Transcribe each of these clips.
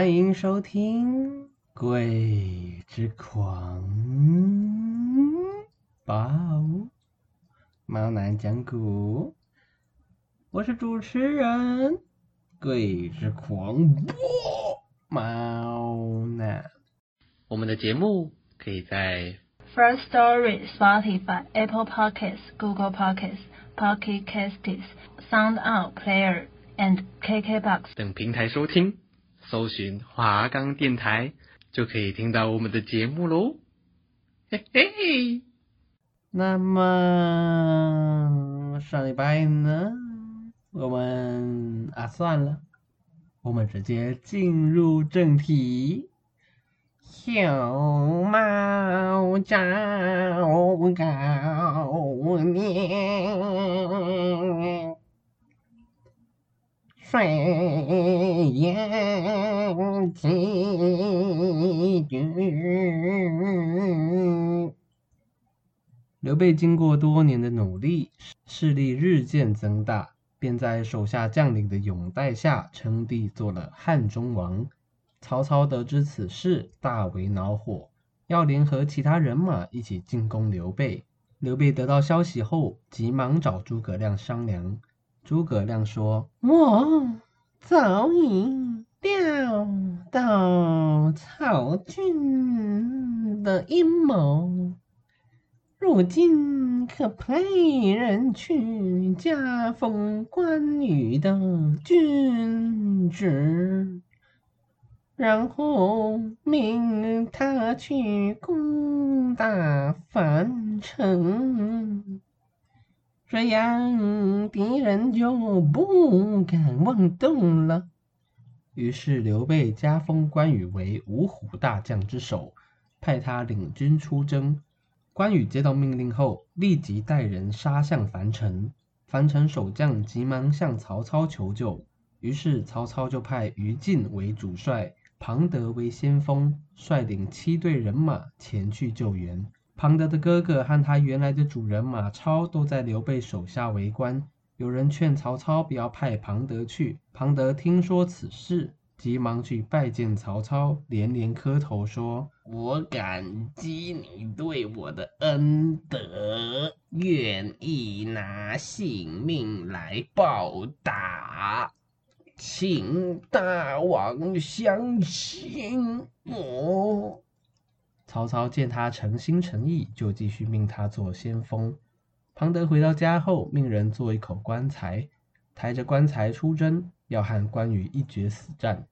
欢迎收听《鬼之狂暴猫男讲古》，我是主持人鬼之狂暴猫男。我们的节目可以在 First Story、Spotify、Apple Podcasts、Google Podcasts、Pocket Casts、SoundOut Player and KKBox 等平台收听。搜寻华冈电台，就可以听到我们的节目喽。嘿嘿。那么上礼拜呢，我们啊算了，我们直接进入正题。小猫找高年。水淹七军。刘备经过多年的努力，势力日渐增大，便在手下将领的拥戴下称帝，做了汉中王。曹操得知此事，大为恼火，要联合其他人马一起进攻刘备。刘备得到消息后，急忙找诸葛亮商量。诸葛亮说：“我早已料到曹军的阴谋，如今可派人去加封关羽的军职，然后命他去攻打樊城。”这样敌人就不敢妄动了。于是刘备加封关羽为五虎大将之首，派他领军出征。关羽接到命令后，立即带人杀向樊城。樊城守将急忙向曹操求救，于是曹操就派于禁为主帅，庞德为先锋，率领七队人马前去救援。庞德的哥哥和他原来的主人马超都在刘备手下为官。有人劝曹操不要派庞德去，庞德听说此事，急忙去拜见曹操，连连磕头说：“我感激你对我的恩德，愿意拿性命来报答，请大王相信我。”曹操见他诚心诚意，就继续命他做先锋。庞德回到家后，命人做一口棺材，抬着棺材出征，要和关羽一决死战。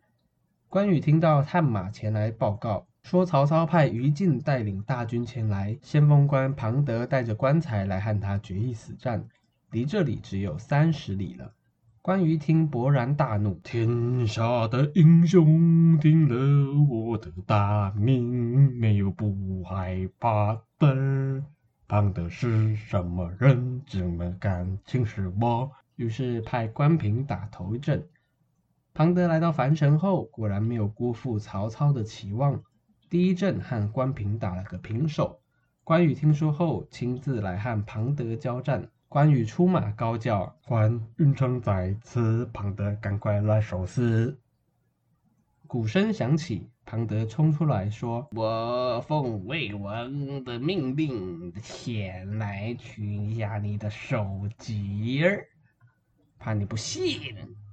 关羽听到探马前来报告，说曹操派于禁带领大军前来，先锋官庞德带着棺材来和他决一死战，离这里只有三十里了。关羽听，勃然大怒：“天下的英雄听了我的大名，没有不害怕的。庞德是什么人？怎么敢轻视我？”于是派关平打头阵。庞德来到樊城后，果然没有辜负曹操的期望，第一阵和关平打了个平手。关羽听说后，亲自来和庞德交战。关羽出马高叫：“关云长在此，庞德赶快来受死！”鼓声响起，庞德冲出来说：“我奉魏王的命令前来取一下你的首级儿，怕你不信，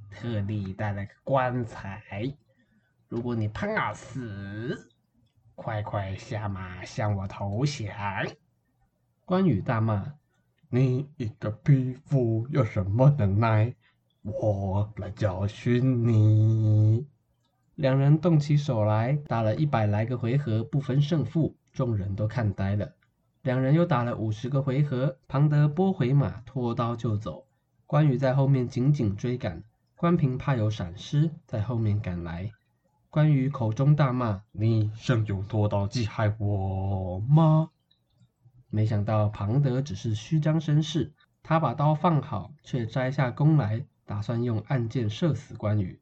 特地带了个棺材。如果你怕死，快快下马向我投降。”关羽大骂：“你一个匹夫有什么能耐？我来教训你！”两人动起手来，打了一百来个回合，不分胜负，众人都看呆了。两人又打了五十个回合，庞德拨回马，脱刀就走。关羽在后面紧紧追赶，关平怕有闪失，在后面赶来。关羽口中大骂：“你想用拖刀击害我吗？”没想到庞德只是虚张声势，他把刀放好，却摘下弓来，打算用暗箭射死关羽。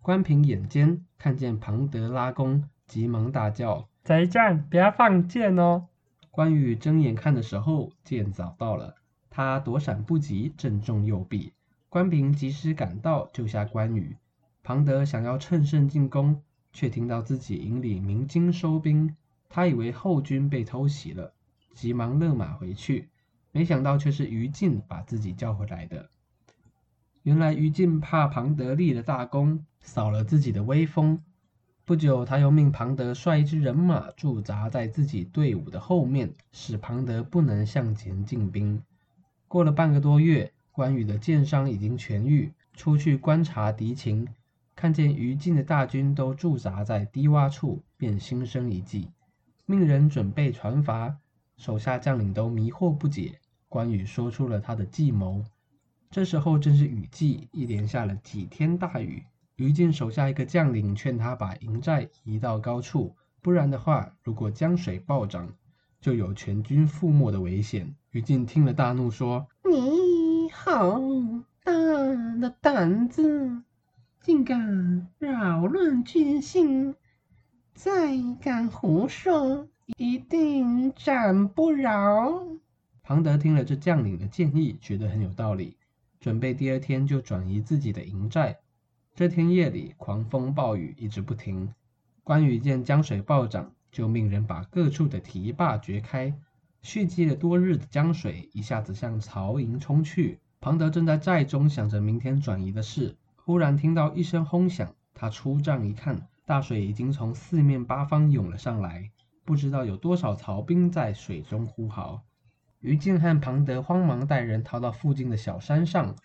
关平眼尖，看见庞德拉弓，急忙大叫：“贼将，不要放箭哦！”关羽睁眼看的时候，箭早到了，他躲闪不及，正中右臂。关平及时赶到，救下关羽。庞德想要趁胜进攻，却听到自己营里鸣金收兵，他以为后军被偷袭了，急忙勒马回去，没想到却是于禁把自己叫回来的。原来于禁怕庞德立了大功，扫了自己的威风。不久，他又命庞德率一支人马驻扎在自己队伍的后面，使庞德不能向前进兵。过了半个多月，关羽的箭伤已经痊愈，出去观察敌情，看见于禁的大军都驻扎在低洼处，便心生一计，命人准备船筏。手下将领都迷惑不解，关羽说出了他的计谋。这时候正是雨季，一连下了几天大雨。于禁手下一个将领劝他把营寨移到高处，不然的话，如果江水暴涨，就有全军覆没的危险。于禁听了大怒，说：“你好大的胆子，竟敢扰乱军心，再敢胡说，一定斩不饶。”庞德听了这将领的建议，觉得很有道理。准备第二天就转移自己的营寨。这天夜里狂风暴雨一直不停。关羽见江水暴涨，就命人把各处的堤坝掘开。蓄积了多日的江水一下子向曹营冲去。庞德正在寨中想着明天转移的事，忽然听到一声轰响。他出帐一看，大水已经从四面八方涌了上来，不知道有多少曹兵在水中呼号。于禁和庞德慌忙带人逃到附近的小山上。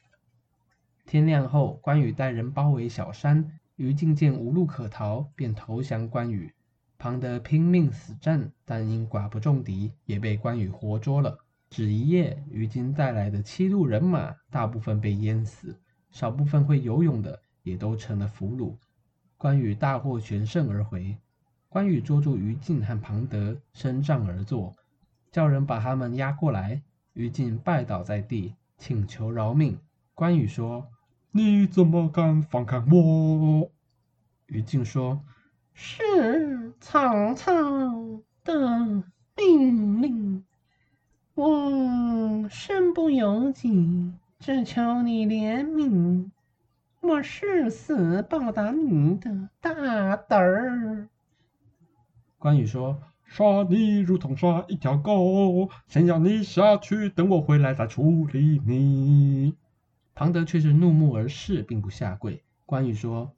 天亮后，关羽带人包围小山，于禁见无路可逃，便投降关羽。庞德拼命死战，但因寡不中敌，也被关羽活捉了。只一夜，于禁带来的七路人马，大部分被淹死，少部分会游泳的也都成了俘虏。关羽大获全胜而回。关羽捉住于禁和庞德，升帐而坐。叫人把他们押过来，于禁拜倒在地，请求饶命。关羽说：“你怎么敢反抗我？”于禁说：“是曹操的命令，我身不由己，只求你怜悯，我誓死报答你的大德。”关羽说。杀你如同杀一条狗，先要你下去，等我回来再处理你。庞德却是怒目而视，并不下跪。关羽说：“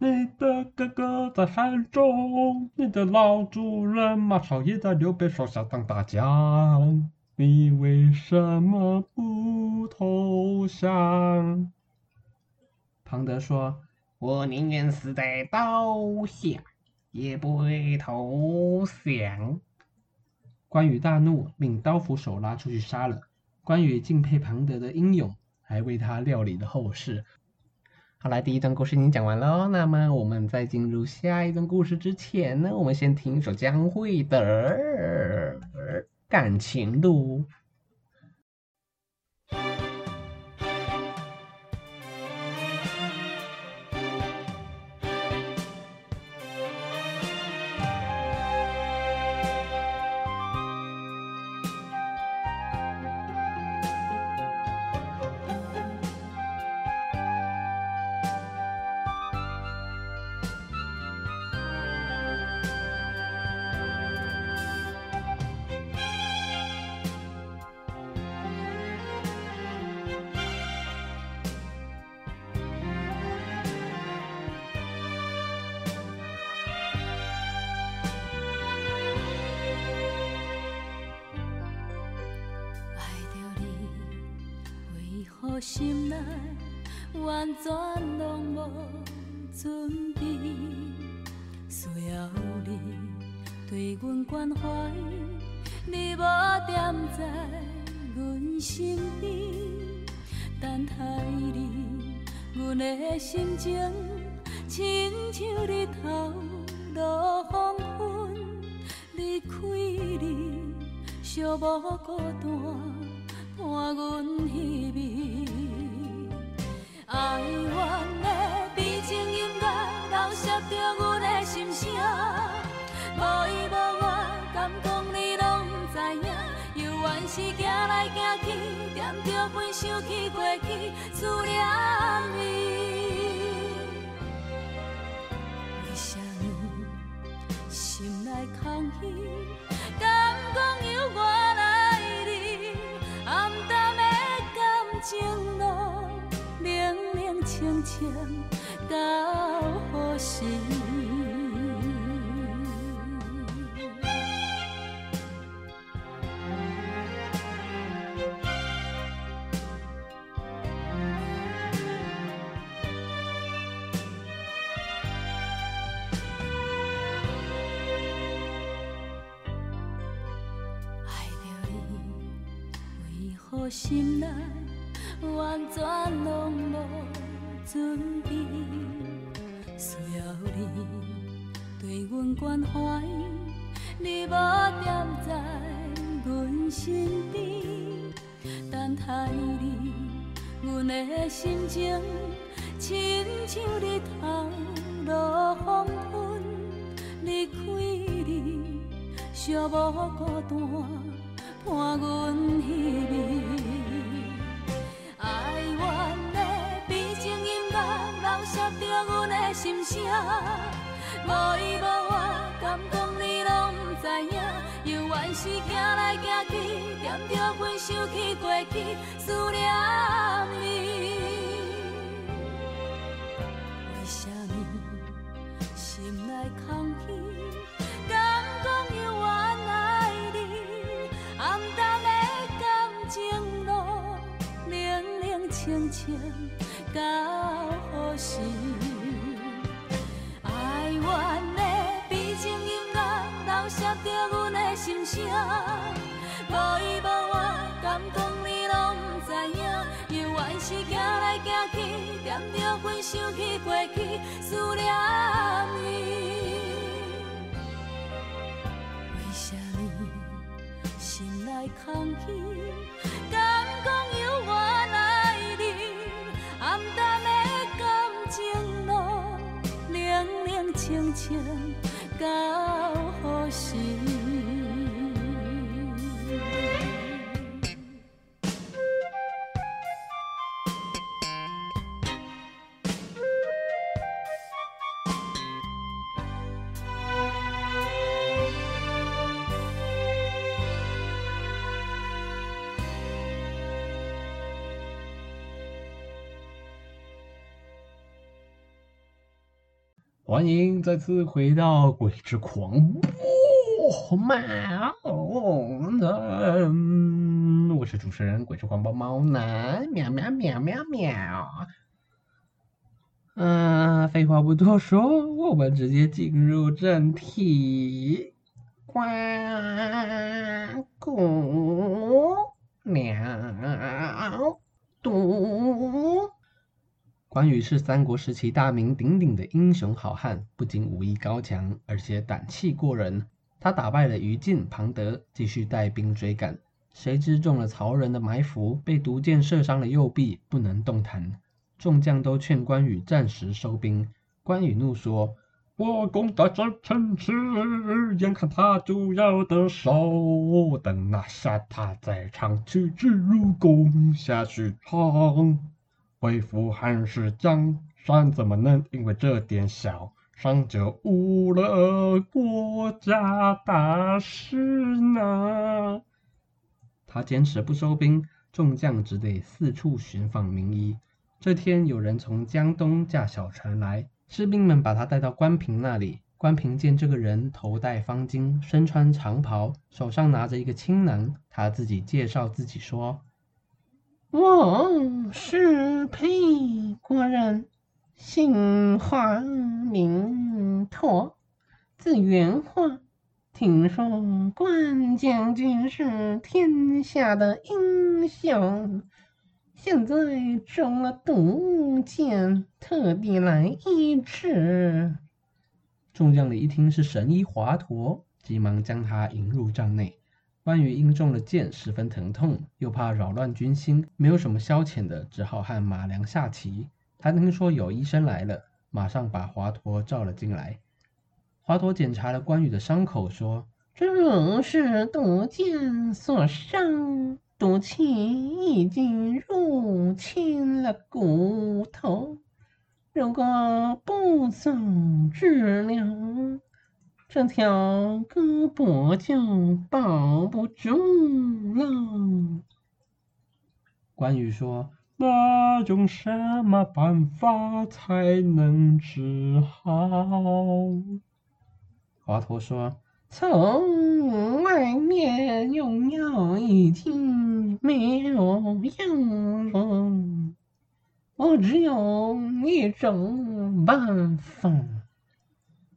你的哥哥在汉中，你的老主人马超也在刘备手下当大将，你为什么不投降？”庞德说：“我宁愿死在刀下。”也不会投降。关羽大怒，命刀斧手拉出去杀了。关羽敬佩庞德的英勇，还为他料理了后事。好了，第一段故事已经讲完了。那么我们在进入下一段故事之前呢，我们先听一首江蕙的《感情路》。心内完全拢无准备，需要你对阮关怀，你无惦在阮身边，等待你，阮的心情亲像日头落黄昏，离开你，寂寞孤单。伴阮稀微，哀怨的悲情音乐，流泻着阮的心声。无依无我，敢讲你拢不知影？犹原是行来行去，惦着分想起过去，思念你。为什么心内空虚，清清，到何时？爱着你，为何心准备，需要你对阮关怀，你无惦在阮身边，等待你，阮的心情亲像日头落黄昏，离开你，寂寞孤单伴阮稀接。着阮的心声，无依无我，敢讲你拢不知影？犹原是行来行去，惦着分想起过去，思念你。为什么心内空虚？敢讲犹原爱你？暗淡的感情路，冷冷清清，到何时？哀怨的悲情音乐，流泻着阮的心声。无依无我，敢讲你拢不知影？犹原是行来行去，惦着阮想起过去，思念你。为什么心内空虚？清清，到欢迎再次回到《鬼之狂暴猫男》，我是主持人鬼之狂暴猫男，喵喵喵喵喵。嗯，废话不多说，我们直接进入正题。呱咕喵嘟。关羽是三国时期大名鼎鼎的英雄好汉，不仅武艺高强，而且胆气过人。他打败了于禁、庞德，继续带兵追赶。谁知中了曹仁的埋伏，被毒箭射伤了右臂，不能动弹。众将都劝关羽暂时收兵。关羽怒说：“我攻打这城池，眼看他就要得手，我等拿下他再唱，取之如攻下许昌。”恢复汉室江山，怎么能因为这点小伤就误了国家大事呢？他坚持不收兵，众将只得四处寻访名医。这天，有人从江东驾小船来，士兵们把他带到关平那里。关平见这个人头戴方巾，身穿长袍，手上拿着一个青囊，他自己介绍自己说。我是沛国人，姓华，名佗，字元化。听说关将军是天下的英雄，现在中了毒箭，特地来医治。众将领一听是神医华佗，急忙将他迎入帐内。关羽因中了箭，十分疼痛，又怕扰乱军心，没有什么消遣的，只好和马良下棋。他听说有医生来了，马上把华佗召了进来。华佗检查了关羽的伤口，说：“这是毒箭所伤，毒气已经入侵了骨头，如果不早治疗，这条胳膊就保不住了。”关羽说：“那用什么办法才能治好？”华佗说：“从外面用药已经没有用了，我只有一种办法，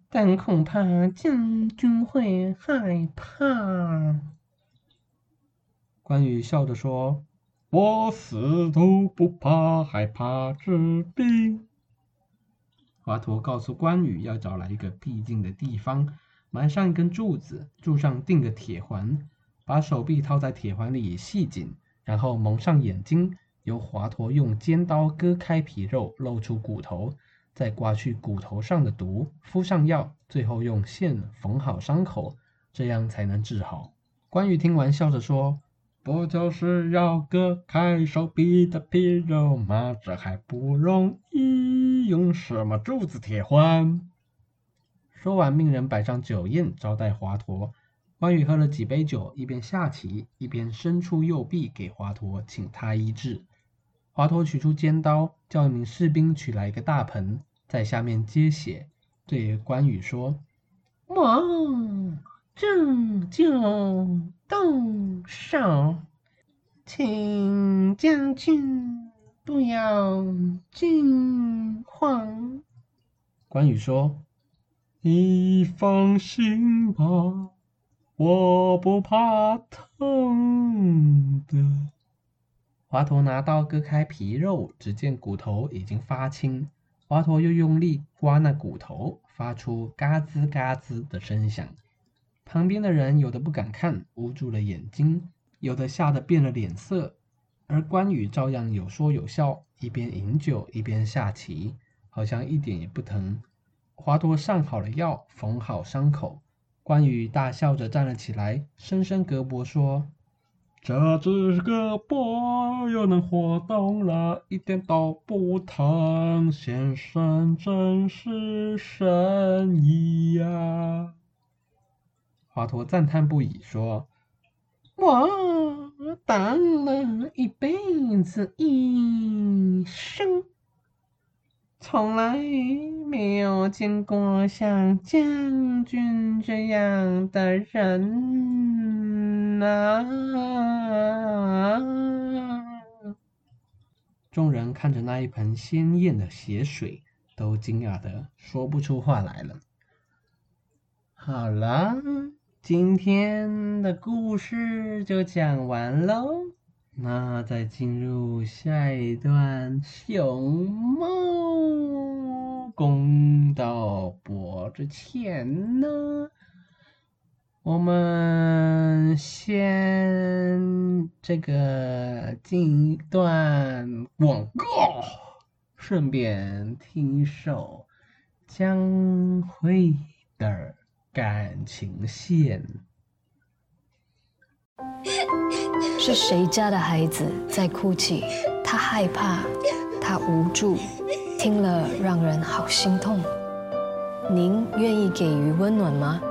但恐怕将军会害怕。”关羽笑着说：“我死都不怕，还怕治病。”华佗告诉关羽，要找来一个僻静的地方，埋上一根柱子，柱上钉个铁环，把手臂套在铁环里系紧，然后蒙上眼睛，由华佗用尖刀割开皮肉，露出骨头，再刮去骨头上的毒，敷上药，最后用线缝好伤口，这样才能治好。关羽听完，笑着说：“不就是要割开手臂的皮肉吗？这还不容易。”用什么柱子铁环？说完，命人摆上酒宴招待华佗。关羽喝了几杯酒，一边下棋，一边伸出右臂给华佗，请他医治。华佗取出尖刀，叫一名士兵取来一个大盆，在下面接血，对关羽说：“我正就动手，请将军。”不要惊慌。关羽说：“你放心吧，我不怕疼的。”华佗拿刀割开皮肉，只见骨头已经发青。华佗又用力刮那骨头，发出嘎吱嘎吱的声响。旁边的人有的不敢看，捂住了眼睛；有的吓得变了脸色。而关羽照样有说有笑，一边饮酒一边下棋，好像一点也不疼。华佗上好了药，缝好伤口，关羽大笑着站了起来，伸伸胳膊说：“这只胳膊又能活动了，一点都不疼。先生真是神医呀！”华佗赞叹不已，说：“我。”当了一辈子医生，从来没有见过像将军这样的人啊！众人看着那一盆鲜艳的血水，都惊讶得说不出话来了。好了。今天的故事就讲完喽，那在进入下一段熊猫公道博之前呢，我们先这个进一段广告，顺便听一首江蕙的。感情线。是谁家的孩子在哭泣？他害怕，他无助，听了让人好心痛。您愿意给予温暖吗？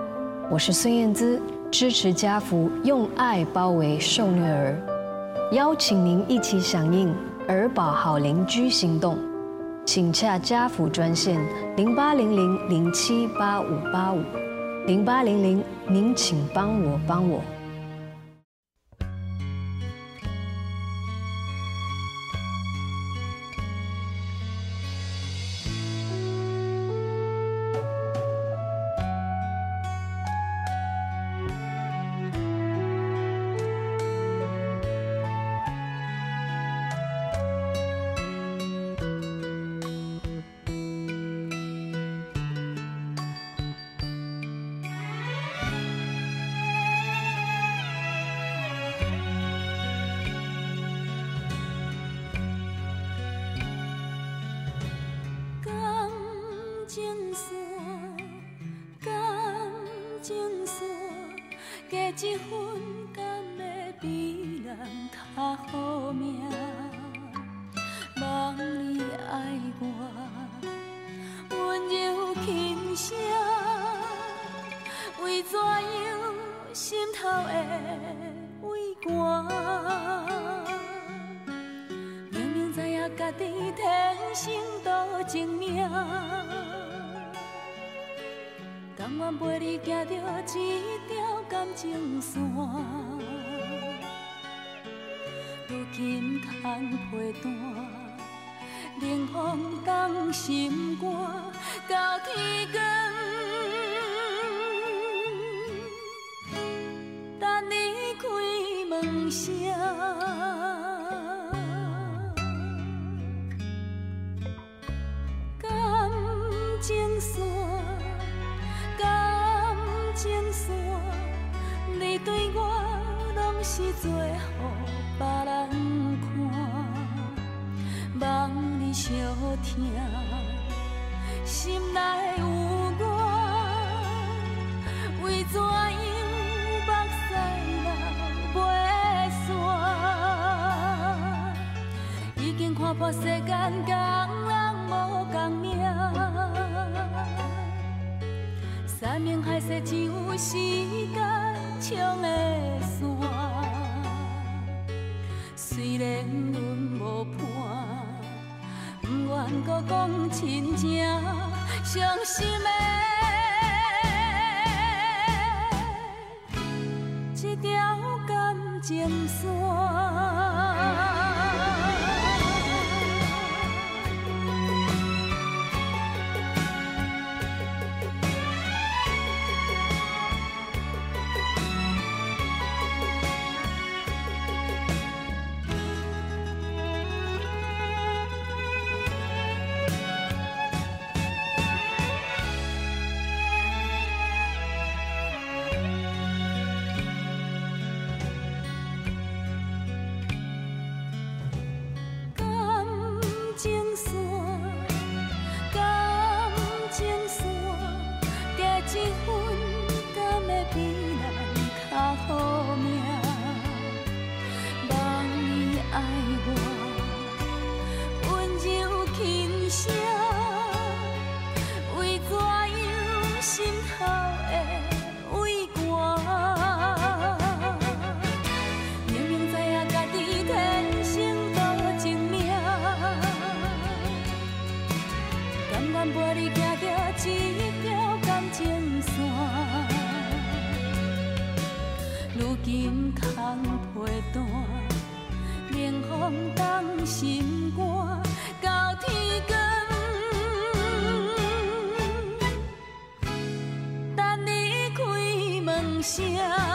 我是孙燕姿，支持家福，用爱包围受虐儿，邀请您一起响应儿保好邻居行动，请洽家福专线零八零零零七八五八五。零八零零，您请帮我帮我。加一分甘会比人较好命？望你爱我，温柔轻声，为怎样心头会畏寒？明明知影家己天生多情命。甘愿陪你行着一条感情线，如今空陪伴，冷风冻心肝，到天光，相听，心内有我，为怎样目屎流袂煞？已经看破世间共人无共命，山盟海誓只有时间冲的线。虽然阮无伴，愿搁讲亲情，伤心的一条感情线。心到天光，等你开门声。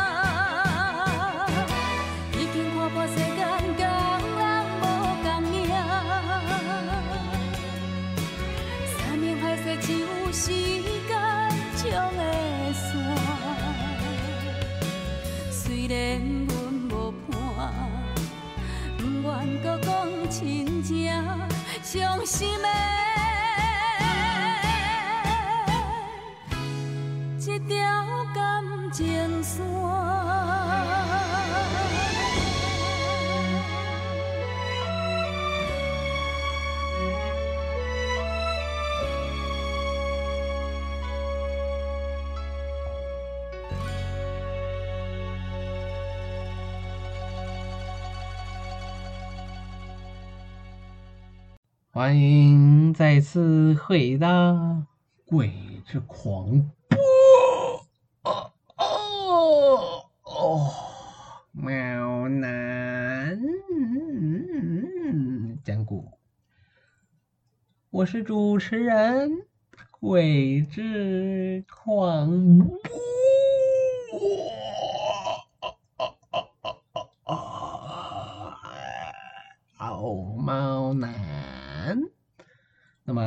しめ欢迎再次回到《鬼之狂播》哦哦哦，喵男讲古，我是主持人鬼之狂播。好猫男。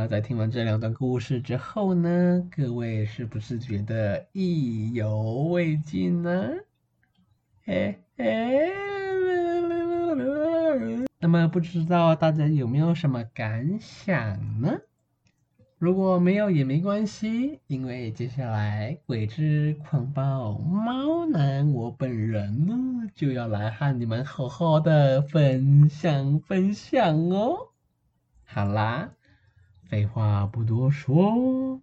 在听完这两段故事之后呢，各位是不是觉得意犹未尽呢？嘿嘿，那么不知道大家有没有什么感想呢？如果没有也没关系，因为接下来鬼之狂暴猫男我本人呢就要来和你们好好的分享分享哦。好啦，废话不多说，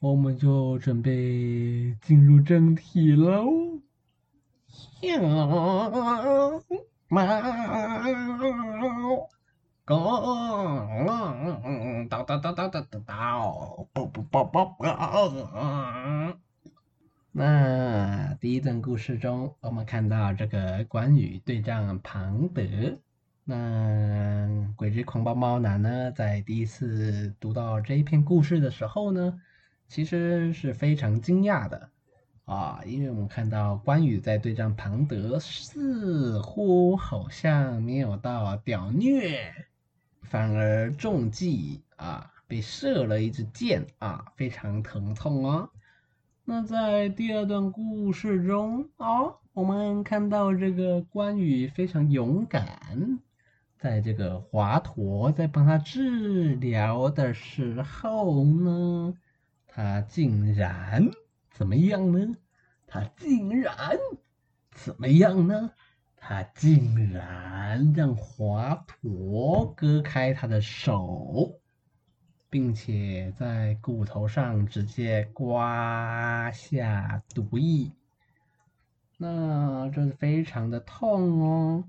我们就准备进入正题喽。猫。咚！叨叨叨叨叨叨叨！啵啵啵啵啵！那第一段故事中，我们看到这个关羽对战庞德。那鬼之狂暴猫男呢，在第一次读到这一篇故事的时候呢，其实是非常惊讶的啊，因为我们看到关羽在对战庞德，似乎好像没有到屌虐。反而中计啊，被射了一支箭啊，非常疼痛啊。那在第二段故事中啊，我们看到这个关羽非常勇敢，在这个华佗在帮他治疗的时候呢，他竟然怎么样呢？他竟然怎么样呢？他竟然让华佗割开他的手，并且在骨头上直接刮下毒液，那这是非常的痛哦。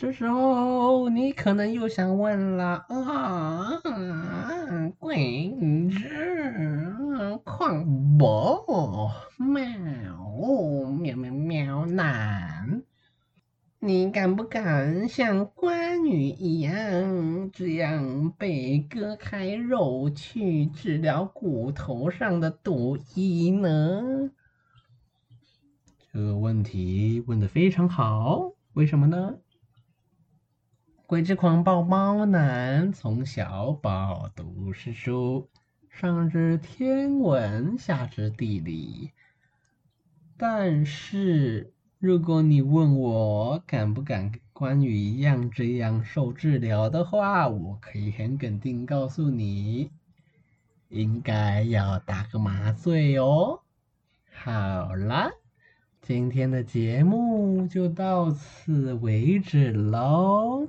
这时候你可能又想问了啊，鬼之狂暴猫喵喵喵男。你敢不敢像关羽一样，这样被割开肉去治疗骨头上的毒液呢？这个问题问的非常好，为什么呢？鬼之狂暴猫男从小饱读诗书，上知天文，下知地理，但是。如果你问我敢不敢跟关羽一样这样受治疗的话，我可以很肯定告诉你，应该要打个麻醉哦。好了，今天的节目就到此为止喽。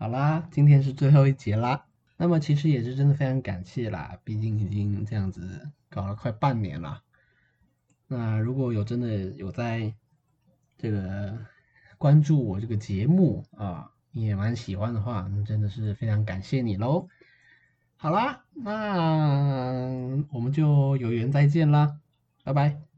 好啦，今天是最后一节啦。那么其实也是真的非常感谢啦，毕竟已经这样子搞了快半年了。那如果有真的有在这个关注我这个节目啊，也蛮喜欢的话，那真的是非常感谢你喽。好啦，那我们就有缘再见啦，拜拜。